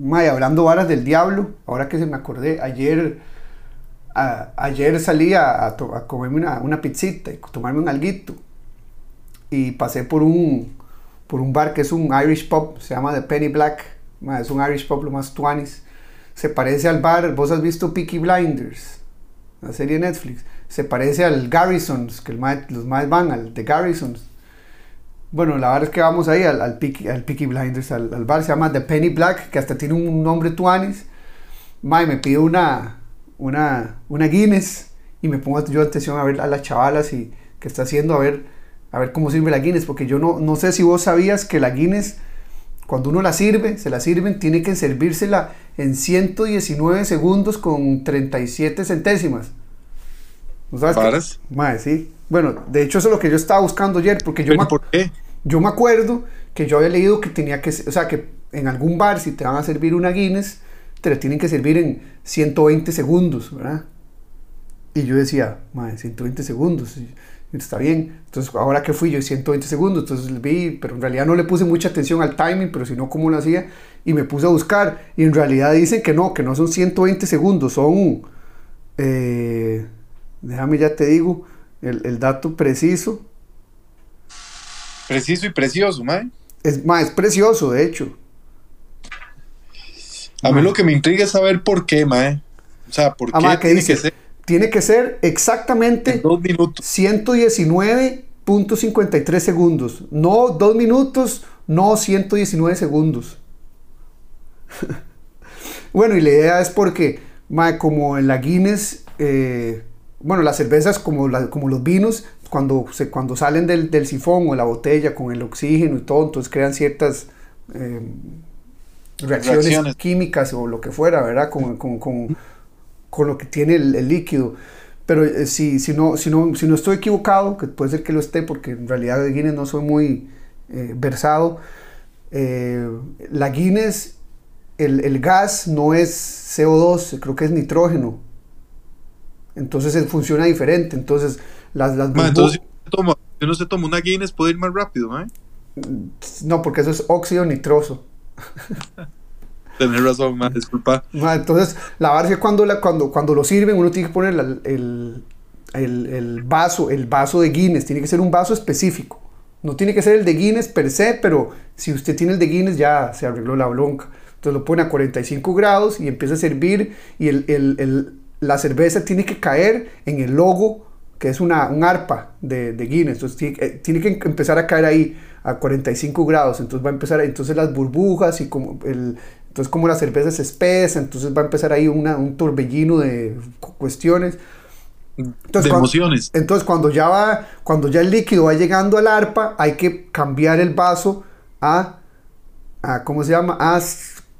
mae, hablando varas del diablo, ahora que se me acordé, ayer, ayer salí a, comerme una, una, pizzita y tomarme un alguito. Y pasé por un, por un bar que es un Irish pub, se llama The Penny Black. Mae, es un Irish pub lo más tuanis. Se parece al bar, vos has visto Peaky Blinders, la serie Netflix. Se parece al Garrisons, que los más van, al de Garrisons bueno, la verdad es que vamos ahí al, al, Peaky, al Blinders, al, bar, se llama The Penny Black, que hasta tiene un nombre tuanis. Mae, me pide una, una, una Guinness y me pongo yo atención a ver a las chavalas y que está haciendo, a ver, a ver cómo sirve la Guinness, porque yo no, no sé si vos sabías que la Guinness, cuando uno la sirve, se la sirven, tiene que servírsela en 119 segundos con 37 centésimas. ¿No sabes? Mae, sí. Bueno, de hecho eso es lo que yo estaba buscando ayer, porque yo, me, por qué? yo me acuerdo que yo había leído que tenía que, o sea, que en algún bar si te van a servir una Guinness, te la tienen que servir en 120 segundos, ¿verdad? Y yo decía, madre, 120 segundos, está bien. Entonces, ahora que fui yo, 120 segundos, entonces vi, pero en realidad no le puse mucha atención al timing, pero si no, ¿cómo lo hacía? Y me puse a buscar, y en realidad dicen que no, que no son 120 segundos, son, eh, déjame ya te digo, el, dato preciso. Preciso y precioso, mae. Es, mae, es precioso, de hecho. A mí lo que me intriga es saber por qué, mae. O sea, ¿por ah, qué tiene que ser? Tiene que ser exactamente dos minutos. 119.53 segundos. No dos minutos, no 119 segundos. bueno, y la idea es porque, mae, como en la Guinness eh, bueno, las cervezas como, como los vinos, cuando, se, cuando salen del, del, sifón o la botella con el oxígeno y todo, entonces crean ciertas eh, reacciones, químicas o lo que fuera, ¿verdad? Con, con, con, con lo que tiene el, líquido. Pero eh, si, si, no, si, no, si no estoy equivocado, que puede ser que lo esté, porque en realidad de Guinness no soy muy eh, versado, la Guinness, el, el gas no es CO2, creo que es nitrógeno entonces funciona diferente. Entonces, las, las entonces, si uno se toma una Guinness, puede ir más rápido, ¿eh? No, porque eso es óxido nitroso. Tener razón, man, disculpa. entonces, la verdad es que cuando, la, cuando, cuando lo sirven, uno tiene que poner el, el, el, vaso, el vaso de Guinness, tiene que ser un vaso específico. No tiene que ser el de Guinness per se, pero si usted tiene el de Guinness ya se arregló la bronca. Entonces lo pone a 45 grados y empieza a servir y el, la cerveza tiene que caer en el logo, que es una, un arpa de, de Guinness. Entonces tiene, eh, tiene, que empezar a caer ahí a 45 grados. Entonces va a empezar, entonces las burbujas y como el, entonces como la cerveza es espesa, entonces va a empezar ahí una, un torbellino de cuestiones. Entonces, de emociones. entonces cuando ya va, cuando ya el líquido va llegando al arpa, hay que cambiar el vaso a, a ¿cómo se llama? A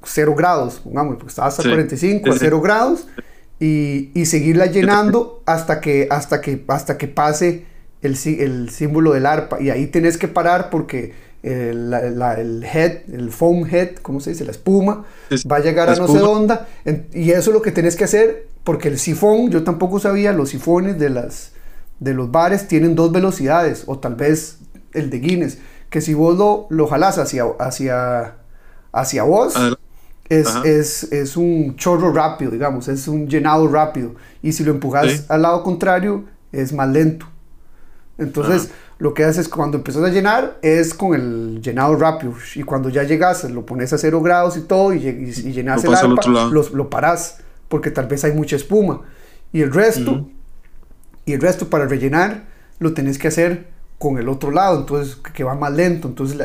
0 grados, pongamos, porque está hasta 45, a 0 grados y, seguirla llenando hasta que, hasta que, hasta que pase el, el símbolo del arpa. Y ahí tenés que parar porque el, el, head, el foam head, ¿cómo se dice? La espuma, va a llegar a no sé dónde. y eso es lo que tenés que hacer porque el sifón, yo tampoco sabía, los sifones de, las, de los bares tienen dos velocidades, o tal vez el de Guinness, que si vos lo, lo jalás hacia, hacia, hacia vos, es, un chorro rápido, digamos, es un llenado rápido. Y si lo empujas al lado contrario, es más lento. Entonces, lo que haces es cuando empiezas a llenar, es con el llenado rápido. Y cuando ya llegas, lo pones a cero grados y todo, y, llenas el arpa, lo, lo paras, porque tal vez hay mucha espuma. Y el resto, y el resto para rellenar, lo tenés que hacer con el otro lado, entonces que va más lento. Entonces,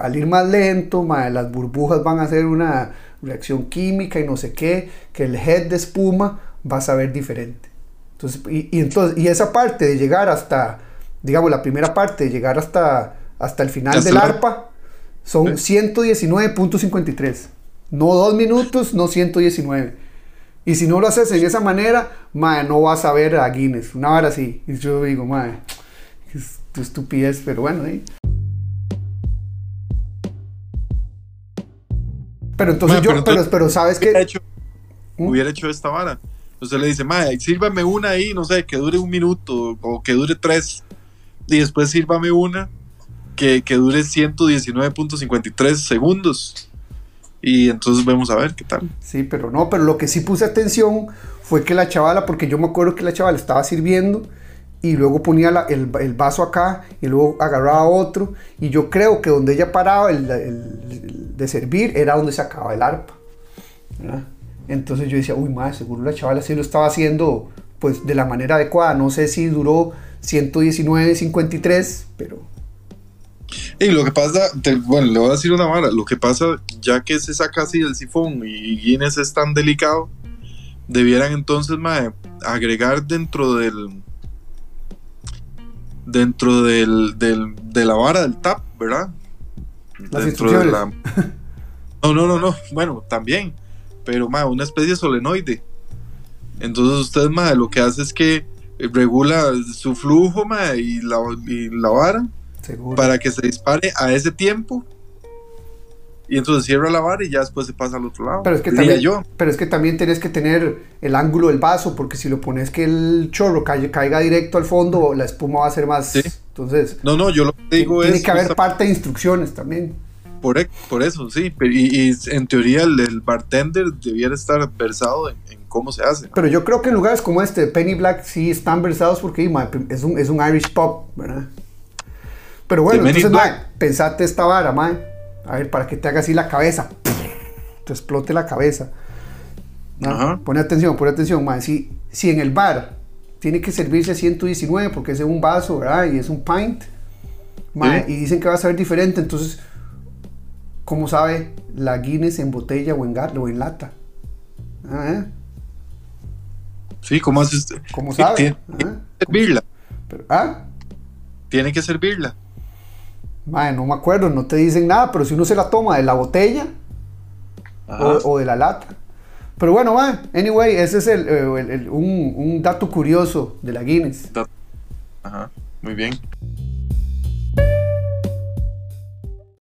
al ir más lento, las burbujas van a hacer una reacción química y no sé qué, que el head de espuma va a saber diferente. Entonces, y, entonces, y esa parte de llegar hasta, digamos, la primera parte de llegar hasta, hasta el final del arpa, son 119.53. No dos minutos, no 119. Y si no lo haces en esa manera, mae, no vas a ver a Guinness. Una hora así. Y yo digo, mae, tu estupidez, pero bueno, ¿eh? Pero entonces yo, pero, pero, sabes que. Hecho, ¿Mm? Hubiera hecho esta vara. Entonces le dice, Mae, sírvame una ahí, no sé, que dure un minuto o que dure tres. Y después sírvame una que, que dure 119.53 segundos. y entonces vemos a ver qué tal. Sí, pero no, pero lo que sí puse atención fue que la chavala, porque yo me acuerdo que la chavala estaba sirviendo y luego ponía el, vaso acá y luego agarraba otro y yo creo que donde ella paraba el, de servir era donde se acababa el arpa. Entonces yo decía, uy, más seguro la chavala sí lo estaba haciendo pues de la manera adecuada. No sé si duró 119, 53, pero... Y lo que pasa, bueno, le voy a decir una vara, lo que pasa, ya que se saca así el sifón y Guinness es tan delicado, debieran entonces agregar dentro del dentro del, de la vara del tap, ¿verdad? Las dentro de la... No, no, no, no, bueno, también, pero ma, una especie de solenoide. Entonces usted, ma, lo que hace es que regula su flujo, ma, y la, y la vara para que se dispare a ese tiempo y entonces cierra la vara y ya después se pasa al otro lado. Pero es que, también, yo. pero es que también tienes que tener el ángulo del vaso, porque si lo pones que el chorro caiga, directo al fondo, la espuma va a ser más. Entonces. No, no, yo lo que digo es. Tiene que haber parte de instrucciones también. Por, e, por eso, sí. Y, en teoría el, bartender debiera estar versado en, cómo se hace. Pero yo creo que en lugares como este, Penny Black, sí están versados porque es un, es un Irish pop, ¿verdad? Pero bueno, entonces, pensate esta vara, mae a ver, para que te haga así la cabeza. Te explote la cabeza. Pone atención, pone atención, man. Si, si en el bar tiene que servirse 119 porque es un vaso, ¿verdad? Y es un pint. Y dicen que va a ser diferente, entonces, ¿cómo sabe la Guinness en botella o en, o en lata? ¿Ah, eh? Sí, ¿cómo haces? ¿Cómo sabe? Tiene, que servirla. ¿Ah? Tiene que servirla no me acuerdo, no te dicen nada, pero si uno se la toma de la botella o, de la lata. Pero bueno, man, anyway, ese es el, eh, un, dato curioso de la Guinness. Ajá, muy bien.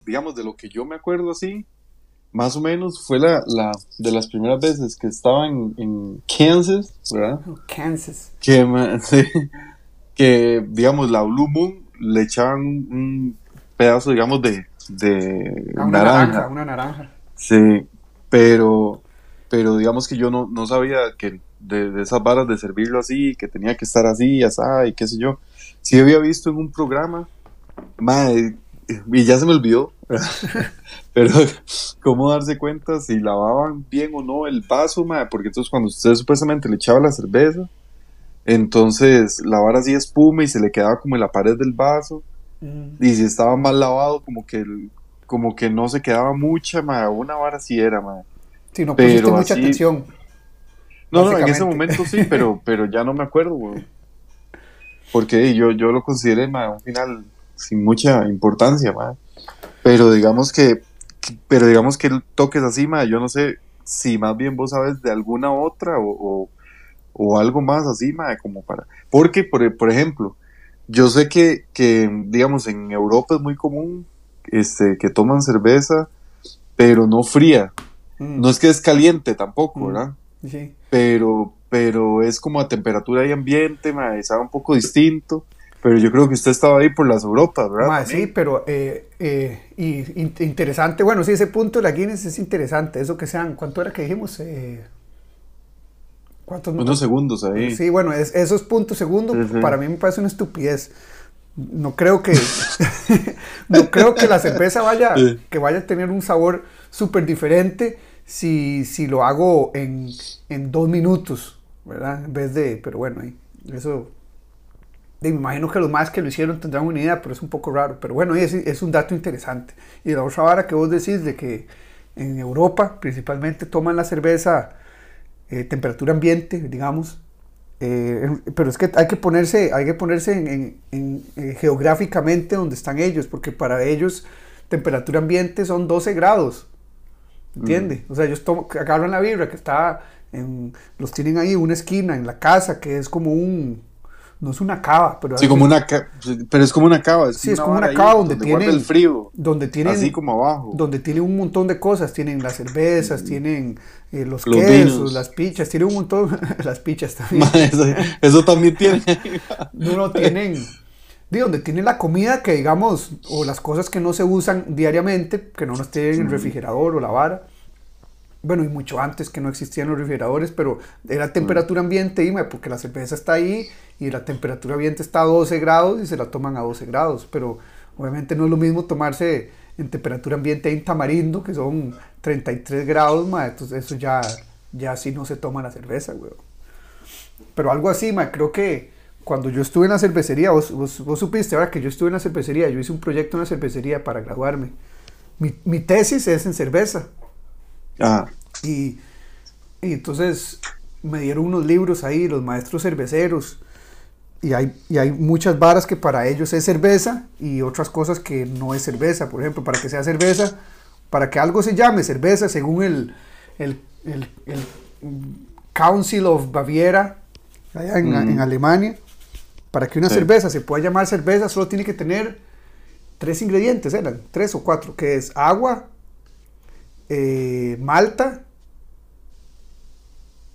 Digamos, de lo que yo me acuerdo así, más o menos fue la, de las primeras veces que estaba en, Kansas, ¿verdad? Oh, Kansas. Que, que, digamos, la Blue Moon le echaban un pedazo, digamos, de, de ah, una naranja. Una naranja. Sí, pero, pero digamos que yo no, no sabía que de, esas varas de servirlo así, que tenía que estar así, así, y qué sé yo. Sí había visto en un programa, madre, y ya se me olvidó, pero cómo darse cuenta si lavaban bien o no el vaso, madre, porque entonces cuando usted supuestamente le echaba la cerveza, entonces la vara así espuma y se le quedaba como en la pared del vaso y si estaba mal lavado, como que, como que no se quedaba mucha, ma, una vara sí era, ma. Sí, no pusiste mucha atención. No, no, en ese momento sí, pero, pero ya no me acuerdo, Porque yo, yo lo consideré, ma, un final sin mucha importancia, ma. Pero digamos que, pero digamos que toques así, ma, yo no sé si más bien vos sabes de alguna otra o, o, algo más así, ma, como para... Porque, por, por ejemplo, yo sé que, que, digamos, en Europa es muy común este, que toman cerveza, pero no fría. Mm. No es que es caliente tampoco, mm. ¿verdad? Sí. Pero, pero es como a temperatura y ambiente, me sabe un poco distinto. Pero yo creo que usted estaba ahí por las Europas, ¿verdad? sí, pero eh, eh, y, interesante, bueno, sí, ese punto de la Guinness es interesante, eso que sean, ¿cuánto era que dijimos? Eh, ¿Cuántos Unos segundos ahí. Sí, bueno, es, esos puntos segundos para mí me parece una estupidez. No creo que no creo que la cerveza vaya que vaya a tener un sabor súper diferente si, si, lo hago en, en, dos minutos, ¿verdad? En vez de, pero bueno, eso me imagino que los más que lo hicieron tendrán una idea, pero es un poco raro. Pero bueno, es, es un dato interesante. Y la otra vara que vos decís de que en Europa principalmente toman la cerveza eh, temperatura ambiente, digamos. Eh, pero es que hay que ponerse, hay que ponerse en, eh, geográficamente donde están ellos, porque para ellos temperatura ambiente son 12 grados. ¿Entiende? Mm. O sea, ellos agarran la vibra que está en, los tienen ahí una esquina en la casa, que es como un, no es una cava, pero sí, como una pero es como una cava, sí, es como una cava donde, tiene el frío, donde tienen así como abajo, donde tiene un montón de cosas, tienen las cervezas, tienen eh, los, quesos, las pichas, tienen un montón, las pichas también, eso, también tiene, no, no tienen, de donde tienen la comida que digamos o las cosas que no se usan diariamente, que no nos tienen en el refrigerador o la vara, bueno, y mucho antes que no existían los refrigeradores, pero era temperatura ambiente, y, porque la cerveza está ahí y la temperatura ambiente está a 12 grados y se la toman a 12 grados, pero obviamente no es lo mismo tomarse en temperatura ambiente en tamarindo, que son 33 grados, ma, entonces eso ya, ya así no se toma la cerveza, güey. Pero algo así, ma, creo que cuando yo estuve en la cervecería, vos, vos, supiste ahora que yo estuve en la cervecería, yo hice un proyecto en la cervecería para graduarme. Mi, mi tesis es en cerveza. Ah. Y, y entonces me dieron unos libros ahí, los maestros cerveceros, y hay, y hay muchas varas que para ellos es cerveza y otras cosas que no es cerveza. Por ejemplo, para que sea cerveza, para que algo se llame cerveza, según el, el, el, Council of Baviera, allá en, en, Alemania, para que una cerveza se pueda llamar cerveza, solo tiene que tener tres ingredientes, eran tres o cuatro, que es agua, eh, malta,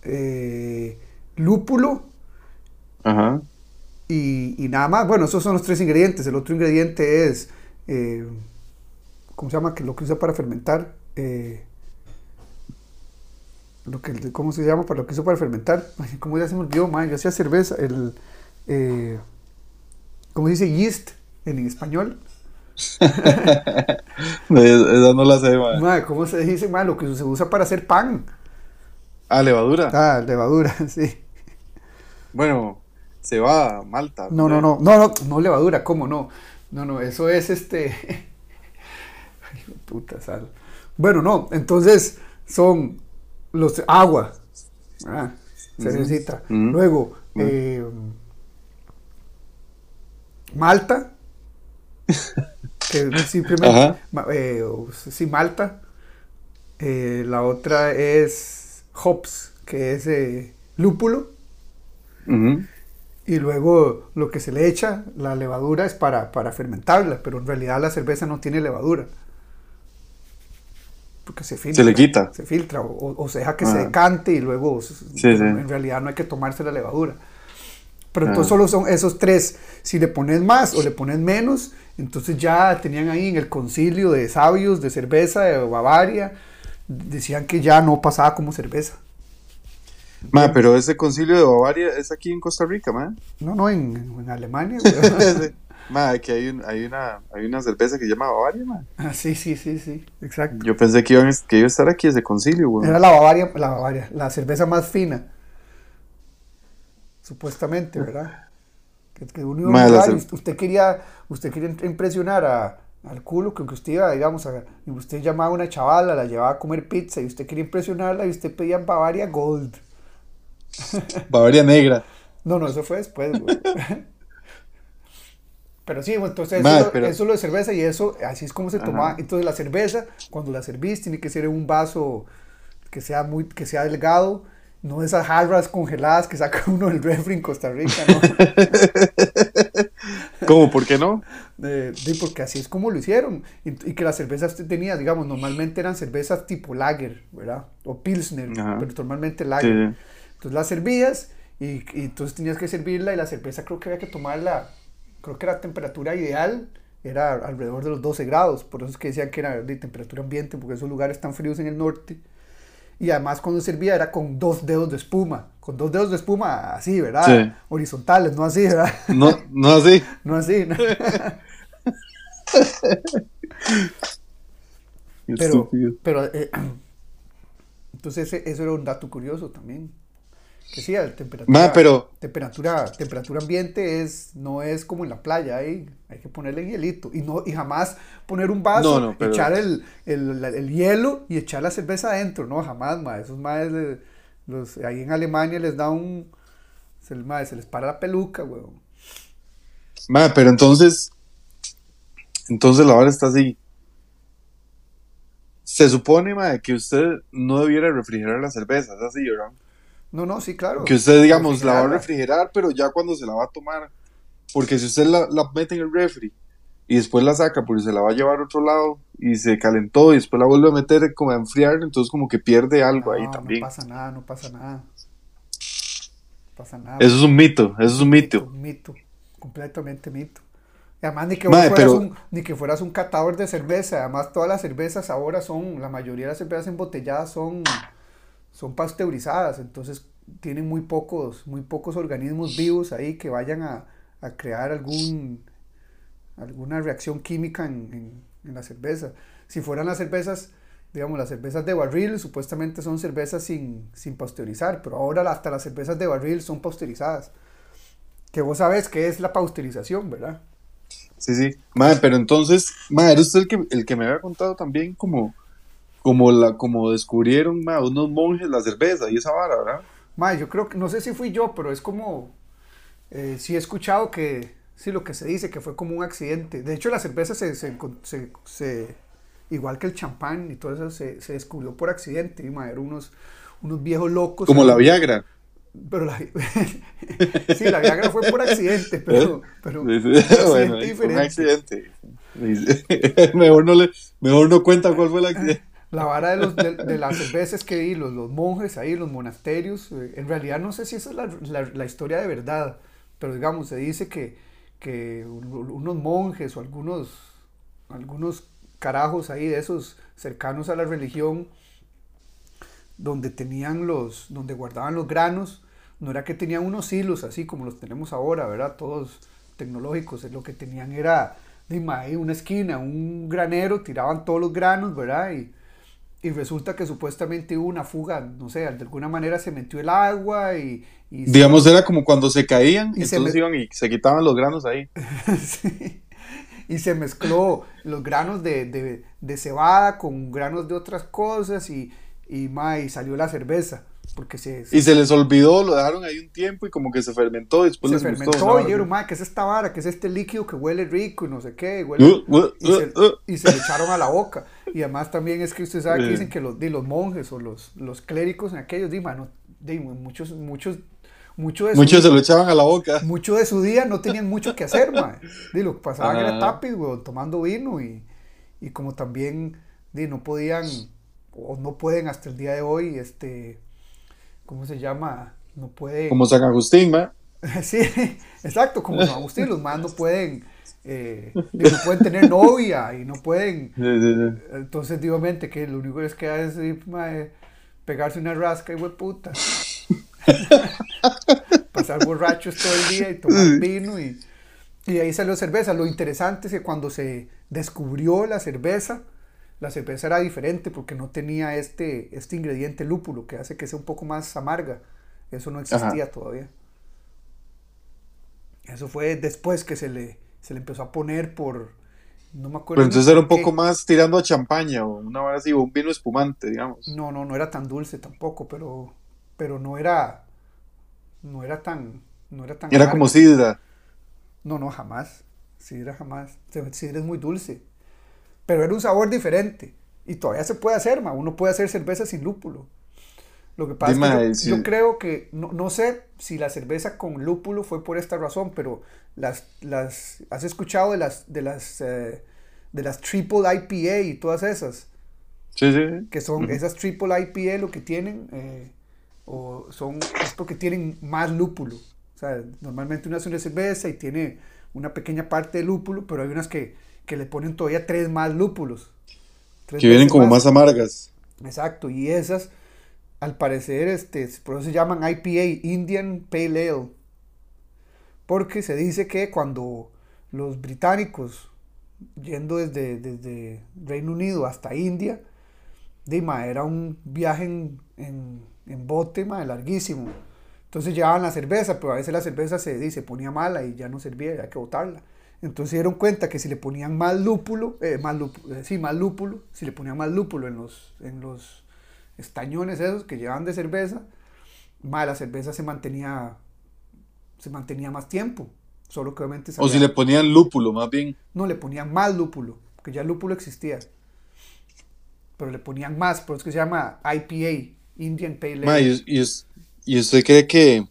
eh, lúpulo, Ajá y, nada más. Bueno, esos son los tres ingredientes. El otro ingrediente es, eh, ¿cómo se llama? Que lo que usa para fermentar. Lo que, ¿Cómo se llama? Para lo que usa para fermentar. ¿Cómo ya se me olvidó? yo hacía cerveza. El, ¿Cómo se dice? Yeast en español. Esa no la sé, man. ¿Cómo se dice? Man, lo que se usa para hacer pan. Ah, levadura. Ah, levadura, sí. Bueno, se va Malta. No, no, no, no, no, no levadura, ¿cómo no? No, no, eso es este. Ay, puta sal. Bueno, no, entonces son los agua. Ah, se necesita. Luego, eh, Malta. Que simplemente. Eh, sí, Malta. Eh, la otra es hops, que es lúpulo. Y luego lo que se le echa, la levadura, es para, para fermentarla, pero en realidad la cerveza no tiene levadura. Porque se filtra. Se le quita. Se filtra o, se deja que se ah. decante y luego en realidad no hay que tomarse la levadura. Pero entonces ah. solo son esos tres. Si le pones más o le pones menos, entonces ya tenían ahí en el concilio de sabios de cerveza de Bavaria, decían que ya no pasaba como cerveza. Ma, pero ese concilio de Bavaria es aquí en Costa Rica, ma. No, no, en, en Alemania. ma, aquí hay, un, hay, una, hay una cerveza que se llama Bavaria, ma. Ah, sí, sí, sí, sí, exacto. Yo pensé que, iban, que iba a estar aquí ese concilio, güey. Era la Bavaria, la Bavaria, la cerveza más fina. Supuestamente, ¿verdad? Que, ma, usted quería, usted quería impresionar a, al culo que usted iba, digamos, a, y usted llamaba a una chavala, la llevaba a comer pizza y usted quería impresionarla y usted pedía Bavaria Gold. Bavaria negra. No, no, eso fue después, Pero sí, entonces eso, es lo de cerveza y eso, así es como se toma. Entonces la cerveza, cuando la servís, tiene que ser en un vaso que sea muy, que sea delgado, no esas jarras congeladas que saca uno del refri en Costa Rica, ¿no? ¿Cómo? ¿Por qué no? porque así es como lo hicieron. Y, que las cervezas tenía, digamos, normalmente eran cervezas tipo lager, ¿verdad? O pilsner, pero normalmente lager. Entonces la servías y, entonces tenías que servirla y la cerveza creo que había que tomarla, creo que la temperatura ideal era alrededor de los 12 grados, por eso es que decían que era de temperatura ambiente, porque esos lugares están fríos en el norte. Y además cuando servía era con dos dedos de espuma, con dos dedos de espuma así, ¿verdad? Horizontales, no así, ¿verdad? No, no así. no así. pero, pero eh, entonces eso era un dato curioso también. Que sí, temperatura, pero... temperatura, temperatura ambiente es, no es como en la playa, hay, hay que ponerle hielito. Y, no, y jamás poner un vaso, echar el, el, el, hielo y echar la cerveza adentro, no, jamás, ma. Esos más los, ahí en Alemania les da un, se, se les para la peluca, weón. Ma, pero entonces, entonces la hora está así. Se supone, ma, que usted no debiera refrigerar la cerveza, es así, ¿verdad? No, no, sí, claro. Que usted, digamos, la va a refrigerar, pero ya cuando se la va a tomar. Porque si usted la, mete en el refri y después la saca porque se la va a llevar a otro lado y se calentó y después la vuelve a meter como a enfriar, entonces como que pierde algo ahí también. No pasa nada, no pasa nada. No pasa nada. Eso es un mito, eso es un mito. Un mito, completamente mito. además, ni que, fueras un, ni que fueras un catador de cerveza. Además, todas las cervezas ahora son, la mayoría de las cervezas embotelladas son, son pasteurizadas. Entonces, tienen muy pocos, muy pocos organismos vivos ahí que vayan a, a crear algún, alguna reacción química en, en, la cerveza. Si fueran las cervezas, digamos, las cervezas de barril, supuestamente son cervezas sin, sin pasteurizar, pero ahora hasta las cervezas de barril son pasteurizadas. Que vos sabés que es la pasteurización, ¿verdad? Sí, sí. Madre, pero entonces, madre, era usted el que, el que me había contado también como, como, la, como descubrieron madre, unos monjes la cerveza y esa vara, ¿verdad? Madre, yo creo que, no sé si fui yo, pero es como, eh, sí he escuchado que, sí, lo que se dice, que fue como un accidente. De hecho, la cerveza se, se, se, igual que el champán y todo eso, se, se descubrió por accidente, y, madre, eran unos, unos viejos locos. Como la Viagra. Pero la, sí, la Viagra fue por accidente, pero, pero bueno, Un accidente. mejor, no le, mejor no cuenta cuál fue el accidente. La vara de, los, de, las cervezas que vi, los, los, monjes ahí, los monasterios, eh, en realidad no sé si esa es la, la, la, historia de verdad, pero digamos, se dice que, que unos monjes o algunos, algunos carajos ahí de esos cercanos a la religión donde tenían los, donde guardaban los granos, no era que tenían unos hilos así como los tenemos ahora, ¿verdad? Todos tecnológicos, lo que tenían era de una esquina, un granero, tiraban todos los granos, ¿verdad? Y, y resulta que supuestamente hubo una fuga, no sé, de alguna manera se metió el agua y... Digamos, era como cuando se caían, y entonces iban y se quitaban los granos ahí. sí. Y se mezcló los granos de, de, de, cebada con granos de otras cosas y, y, ma, y salió la cerveza. Porque se, y se les olvidó, lo dejaron ahí un tiempo y como que se fermentó y después se fermentó y dijeron, ma, ¿qué es esta vara? ¿Qué es este líquido que huele rico y no sé qué? Huele... Uh, uh, y, se, uh, y, se, le echaron a la boca. Y además también es que usted sabe que dicen que los, de los monjes o los, los clérigos en aquellos, di, no, di, muchos, muchos muchos muchos se lo echaban a la boca. Mucho de su día no tenían mucho que hacer, ma. Di, lo que pasaban era tapis, güey, tomando vino y, y como también di, no podían o no pueden hasta el día de hoy, este, ¿cómo se llama? No pueden... Como San Agustín, ¿ma? sí, exacto, como San Agustín, los más no pueden, eh, no pueden tener novia y no pueden... Entonces, obviamente, que lo único que les queda es pegarse una rasca y puta. Pasar borrachos todo el día y tomar vino y, y ahí salió cerveza. Lo interesante es que cuando se descubrió la cerveza, la cerveza era diferente porque no tenía este, este ingrediente lúpulo que hace que sea un poco más amarga. Eso no existía todavía. Eso fue después que se le, se le empezó a poner por... No me acuerdo. Pero entonces era un poco más tirando a champaña o una vez así, un vino espumante, digamos. No, no, no era tan dulce tampoco, pero, pero no era... No era tan... No era tan... Era como sidra. No, no, jamás. Sidra jamás. Sidra es muy dulce pero era un sabor diferente. Y todavía se puede hacer, ma. uno puede hacer cerveza sin lúpulo. Lo que pasa es que yo, creo que, no, no, sé si la cerveza con lúpulo fue por esta razón, pero las, las, ¿has escuchado de las, de las, eh, de las triple IPA y todas esas? Sí, sí. Que son esas triple IPA lo que tienen, eh, o son, es porque tienen más lúpulo. O sea, normalmente una es una cerveza y tiene una pequeña parte de lúpulo, pero hay unas que que le ponen todavía tres más lúpulos. que vienen como más. amargas. Exacto, y esas, al parecer, este, por eso se llaman IPA, Indian Pale Ale. Porque se dice que cuando los británicos, yendo desde, desde Reino Unido hasta India, Dima, era un viaje en, en, bote larguísimo. Entonces llevaban la cerveza, pero a veces la cerveza se, se ponía mala y ya no servía, había que botarla. Entonces se dieron cuenta que si le ponían más lúpulo, eh, más lúpulo, eh, sí, más lúpulo, si le ponían más lúpulo en los, en los estañones esos que llevaban de cerveza, más la cerveza se mantenía, se mantenía más tiempo. Solo que obviamente... o si le ponían lúpulo, más bien. No, le ponían más lúpulo, porque ya el lúpulo existía. Pero le ponían más, por eso que se llama IPA, Indian Pale Ale. y, y usted cree que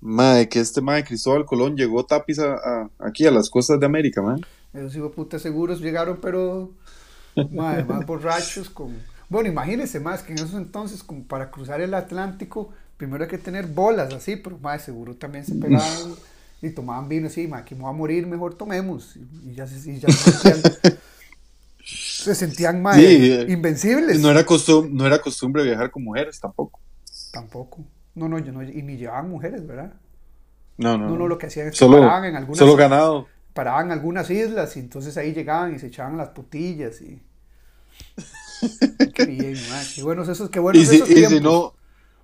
Madre, que este madre Cristóbal Colón llegó tapiz a, aquí a las costas de América, madre. Esos hijos putas seguros llegaron, pero madre, más borrachos. Con... Bueno, imagínense más que en esos entonces, como para cruzar el Atlántico, primero hay que tener bolas así, pero madre, seguro también se pegaban y tomaban vino, sí, ma, aquí me voy a morir, mejor tomemos. Y, ya, se, ya se sentían, se sentían Sí, invencibles. No era, costum- no era costumbre viajar con mujeres tampoco. Tampoco. No, no, yo no, y ni llevaban mujeres, ¿verdad? No, no. No, no, lo que hacían es que Solo, paraban en algunas, solo ganado. paraban en algunas islas y entonces ahí llegaban y se echaban las putillas y... qué bien, ma, qué buenos esos, qué buenos Y si, esos y si no,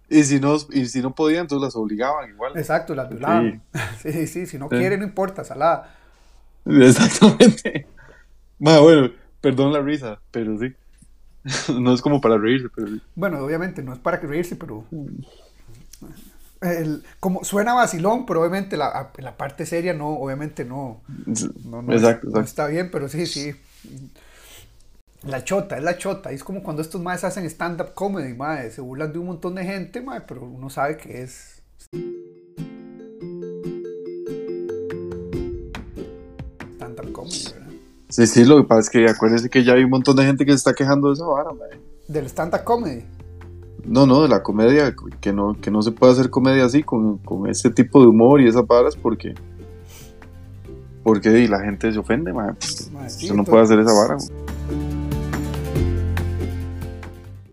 y si no, y si no podían, entonces las obligaban igual. Exacto, las violaban. Sí, sí, si no Sí. quiere, no importa, salada. Exactamente. Ma, bueno, perdón la risa, pero sí. No es como para reírse, pero sí. Bueno, obviamente no es para reírse, pero. El- como suena vacilón, pero obviamente la, la parte seria no, obviamente no. no, no exacto, es- no exacto. está bien, pero sí, sí. La chota, es la chota. Es como cuando estos maes hacen stand-up comedy, mae, se burlan de un montón de gente, mae, pero uno sabe que es. Stand-up comedy, ¿verdad? Sí, sí, lo que pasa es que acuérdense que ya hay un montón de gente que se está quejando de esa vara, ma. Del stand-up comedy. No, no, de la comedia, que no, que no se puede hacer comedia así, con, con ese tipo de humor y esas varas, porque. Porque di, la gente se ofende, ma. Mae, sí, Usted no entonces- puede hacer esa vara.